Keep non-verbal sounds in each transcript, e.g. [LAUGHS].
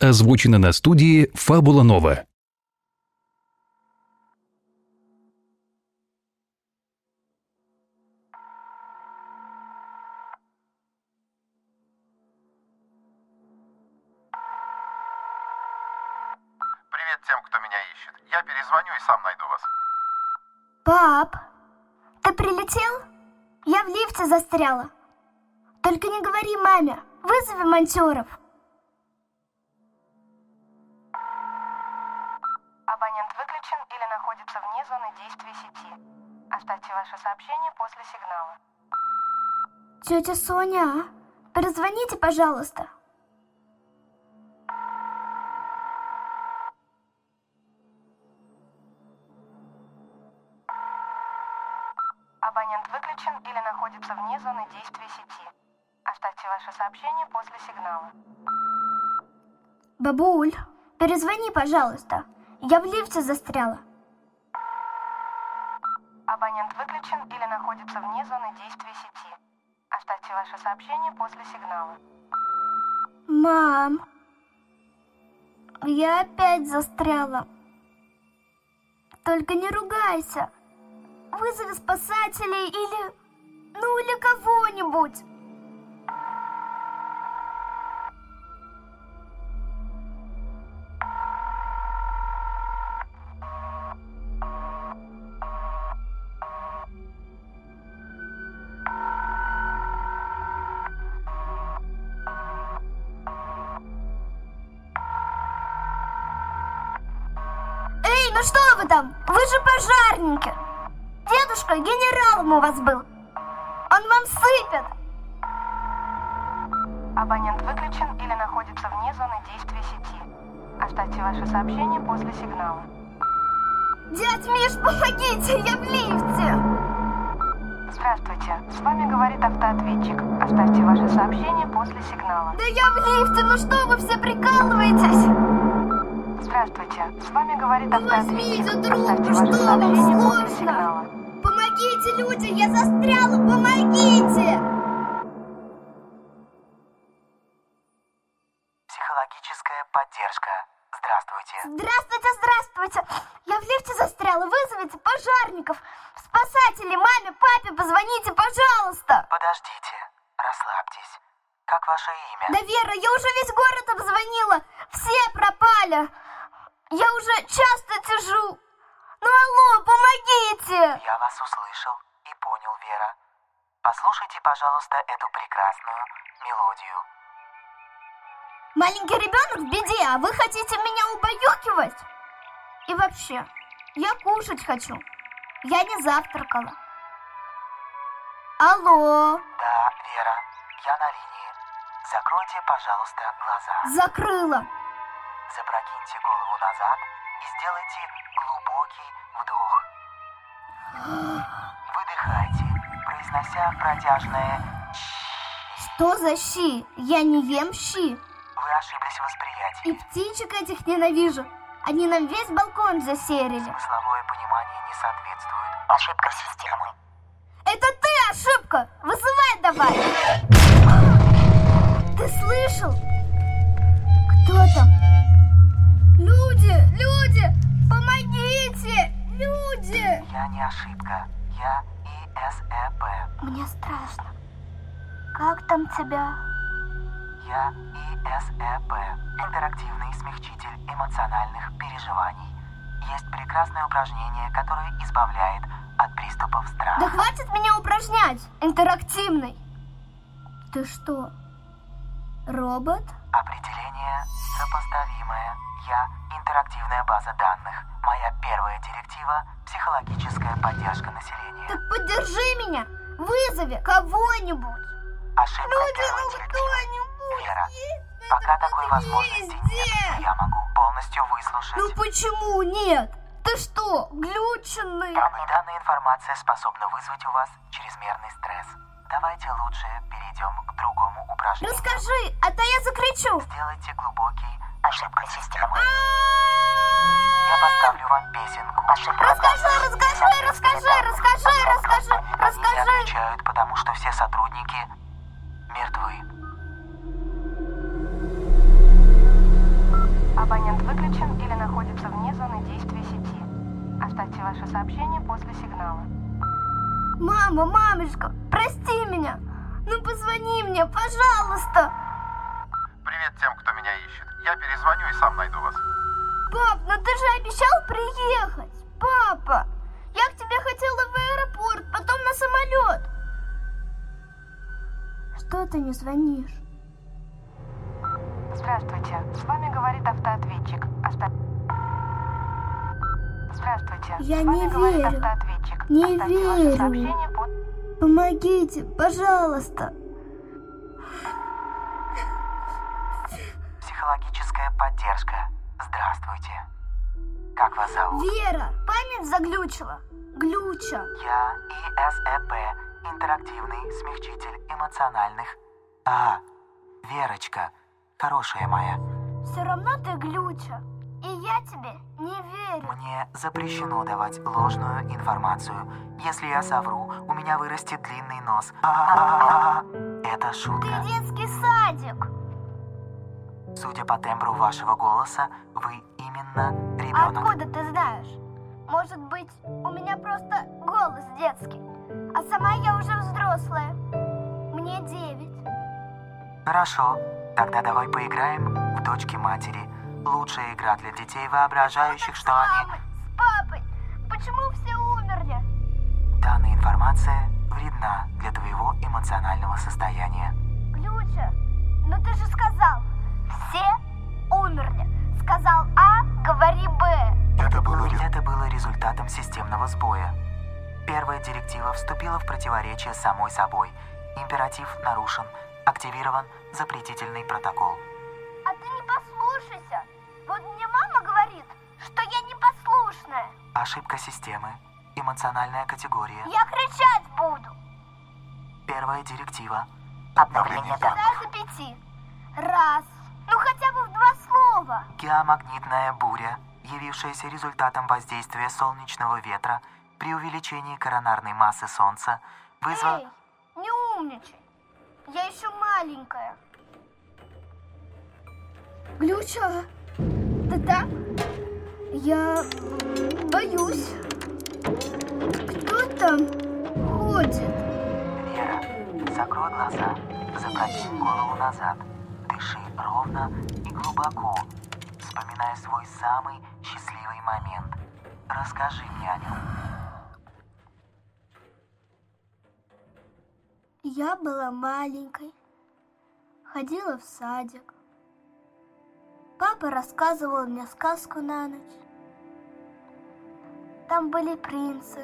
Озвучено на студии «Фабула Нова». Привет тем, кто меня ищет. Я перезвоню и сам найду вас. Пап, ты прилетел? Я в лифте застряла. Только не говори маме, вызови монтеров. Действия сети. Оставьте ваше сообщение после сигнала. Тетя Соня, перезвоните, пожалуйста. Абонент выключен или находится вне зоны действия сети. Оставьте ваше сообщение после сигнала. Бабуль, перезвони, пожалуйста. Я в лифте застряла. Абонент выключен или находится вне зоны действия сети. Оставьте ваше сообщение после сигнала. Мам, я опять застряла. Только не ругайся. Вызови спасателей или... Ну, или кого-нибудь. Ну что вы там? Вы же пожарники. Дедушка генералом у вас был. Он вам сыпет. Абонент выключен или находится вне зоны действия сети. Оставьте ваше сообщение после сигнала. Дядь Миш, помогите, я в лифте. Здравствуйте, с вами говорит автоответчик. Оставьте ваше сообщение после сигнала. Да я в лифте, ну что вы все прикалываетесь? Здравствуйте, с вами говорит автоответчик. Оставьте ваше сообщение после сложно? сигнала. Помогите, люди, я застряла, помогите! Психологическая поддержка. Здравствуйте. Здравствуйте, здравствуйте! Я в лифте застряла, вызовите пожарников! Спасатели, маме, папе, позвоните, пожалуйста! Подождите. Расслабьтесь. Как ваше имя? Да, Вера, я уже весь город обзвонила, все пропали! Я уже часто сижу! Ну алло, помогите! Я вас услышал и понял, Вера. Послушайте, пожалуйста, эту прекрасную мелодию. Маленький ребенок в беде, а вы хотите меня убаюкивать? И вообще, я кушать хочу. Я не завтракала. Алло, Да, Вера, я на линии. Закройте, пожалуйста, глаза. закрыла. Запрокиньте голову назад и сделайте глубокий вдох. Выдыхайте, произнося протяжное Что за щи? Я не ем щи. Вы ошиблись в восприятии. И птичек этих ненавижу. Они нам весь балкон засерили. Смысловое понимание не соответствует. Ошибка системы. Это ты ошибка! Вызывай ошибка. Я ИСЭП. Мне страшно. Как там тебя? Я ИСЭП. Интерактивный смягчитель эмоциональных переживаний. Есть прекрасное упражнение, которое избавляет от приступов страха. Да хватит меня упражнять! Интерактивный! Ты что, робот? Определение сопоставимое. Я интерактивная база данных. Моя первая директива – психологическая поддержка населения. Так поддержи меня! Вызови кого-нибудь! Ошибка Люди, первой ну директивы. кто-нибудь! Вера, есть Пока такой этом возможности нет. Я могу полностью выслушать. Ну почему нет? Ты что, глюченный? Данная информация способна вызвать у вас чрезмерный стресс. Давайте лучше перейдем к другому упражнению. Расскажи, а то я закричу. Сделайте глубокий ошибка системы. Я поставлю вам песенку. Ошибка расскажи, расскажи, расскажи, расскажи, расскажи, расскажи. Они не отвечают, потому что все сотрудники мертвы. Абонент выключен или находится вне зоны действия сети. Оставьте ваше сообщение после сигнала. Мама, мамочка, прости меня. Ну позвони мне, пожалуйста. Привет тем, кто меня ищет. Я перезвоню и сам найду вас. Пап, ну ты же обещал приехать. Папа, я к тебе хотела в аэропорт, потом на самолет. Что ты не звонишь? Здравствуйте, с вами говорит автоответчик. Оста- Здравствуйте, Я с вами не говорит верю. автоответчик. Не Оставьте ваше верю. сообщение под- Помогите, пожалуйста. Психологическая поддержка. Здравствуйте. Как вас зовут? Вера, память заглючила. Глюча. Я ИСЭП, интерактивный смягчитель эмоциональных. А, Верочка, хорошая моя, Все равно ты глюча. И я тебе не верю. мне запрещено давать ложную информацию. Если я совру, у меня вырастет длинный нос. А, [LAUGHS] это Ты шутка. детский садик. Судя по тембру вашего голоса, вы именно ребенок. откуда ты знаешь? Может быть, у меня просто голос детский. А сама я уже взрослая. Мне девять. Хорошо, тогда давай поиграем в дочки матери. Лучшая игра для детей, воображающих, что с они... мамой, с папой. Почему все умерли? Данная информация вредна для твоего эмоционального состояния. Глюча, ну ты же сказал, все умерли. Сказал А, говори Б. Это было, это было результатом системного сбоя. Первая директива вступила в противоречие с самой собой. Императив нарушен. Активирован запретительный протокол. А ты не послушайся. Вот мне мама говорит, что я непослушная. Ошибка системы. Эмоциональная категория. Я кричать буду. Первая директива. Обновление Раз до пяти. Раз. Ну хотя бы в два слова. Геомагнитная буря, явившаяся результатом воздействия солнечного ветра при увеличении коронарной массы Солнца, вызвала... Эй, не умничай. Я еще маленькая. Глюча, там? Я боюсь. Кто там ходит? Вера, закрой глаза, запрокинь голову назад, дыши ровно и глубоко, вспоминая свой самый счастливый момент. Расскажи мне о нем. Я была маленькой, ходила в садик. Папа рассказывал мне сказку на ночь. Там были принцы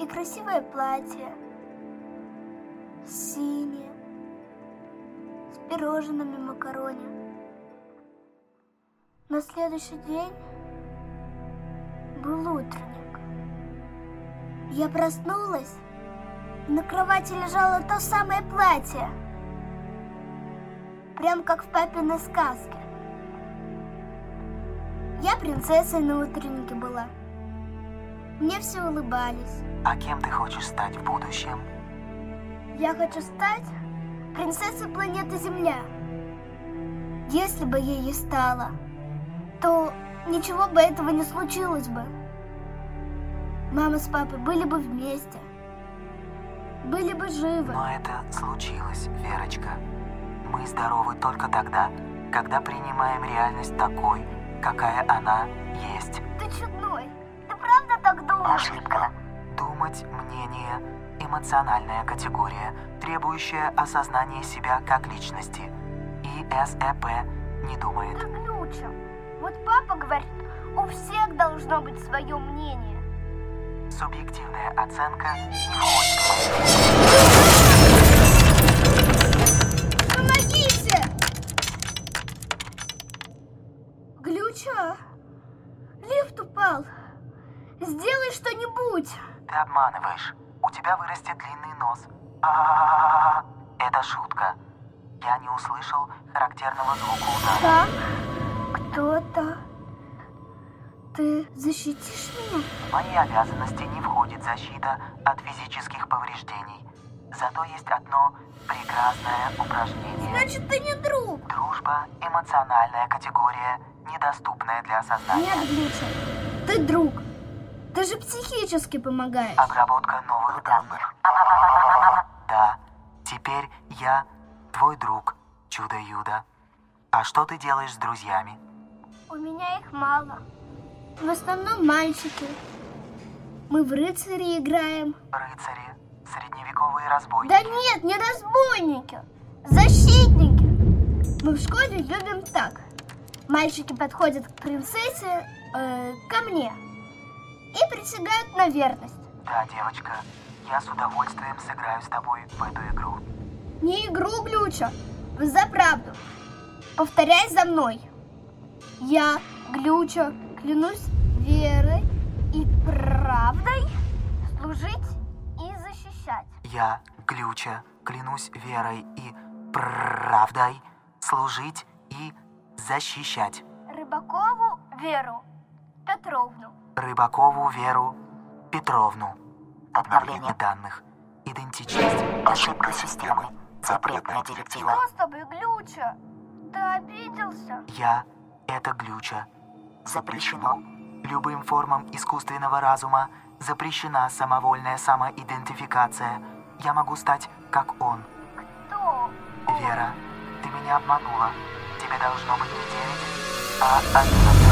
и красивое платье, синее, с пирожными макароне. На следующий день был утренник. Я проснулась на кровати лежало то самое платье. Прям как в папиной сказке. Я принцессой на утреннике была. Мне все улыбались. А кем ты хочешь стать в будущем? Я хочу стать принцессой планеты Земля. Если бы ей стала, то ничего бы этого не случилось бы. Мама с папой были бы вместе. Были бы живы. Но это случилось, Верочка. Мы здоровы только тогда, когда принимаем реальность такой, какая она есть. Ты чудной. Ты правда так думаешь? Ошибка. Думать, мнение, эмоциональная категория, требующая осознания себя как личности. ИСЭП не думает. Ты глюча. Вот папа говорит, у всех должно быть свое мнение. Субъективная оценка не входит. Помогите! Глюча, лифт упал. Сделай что-нибудь. Ты обманываешь. У тебя вырастет длинный нос. А, [LAUGHS] это шутка. Я не услышал характерного звука удара. Там кто-то. Ты защитишь меня? В мои обязанности не входит защита от физических повреждений. Зато есть одно прекрасное упражнение. Значит, ты не друг. Дружба – эмоциональная категория, недоступная для осознания. Нет, Глюча, ты друг. Ты же психически помогаешь. Обработка новых данных. Да, теперь я твой друг, Чудо-Юда. А что ты делаешь с друзьями? У меня их мало. В основном мальчики. Мы в рыцари играем. Рыцари, средневековые разбойники. Да нет, не разбойники. Защитники. Мы в школе любим так. Мальчики подходят к принцессе, э, ко мне, и присягают на верность. Да, девочка, я с удовольствием сыграю с тобой в эту игру. Не игру, Глюча, за правду. Повторяй за мной. Я, Глюча, клянусь верой и правдой служить. Я, Глюча, клянусь верой и правдой служить и защищать Рыбакову Веру Петровну. Рыбакову Веру Петровну. Обновление данных. Идентичность. Ошибка системы. Запретная директива. Что с тобой, Глюча? Ты обиделся? Я — это Глюча. Запрещено. Любым формам искусственного разума запрещена самовольная самоидентификация. Я могу стать как он. Кто? Вера, ты меня обманула. Тебе должно быть не девять, а одиннадцать.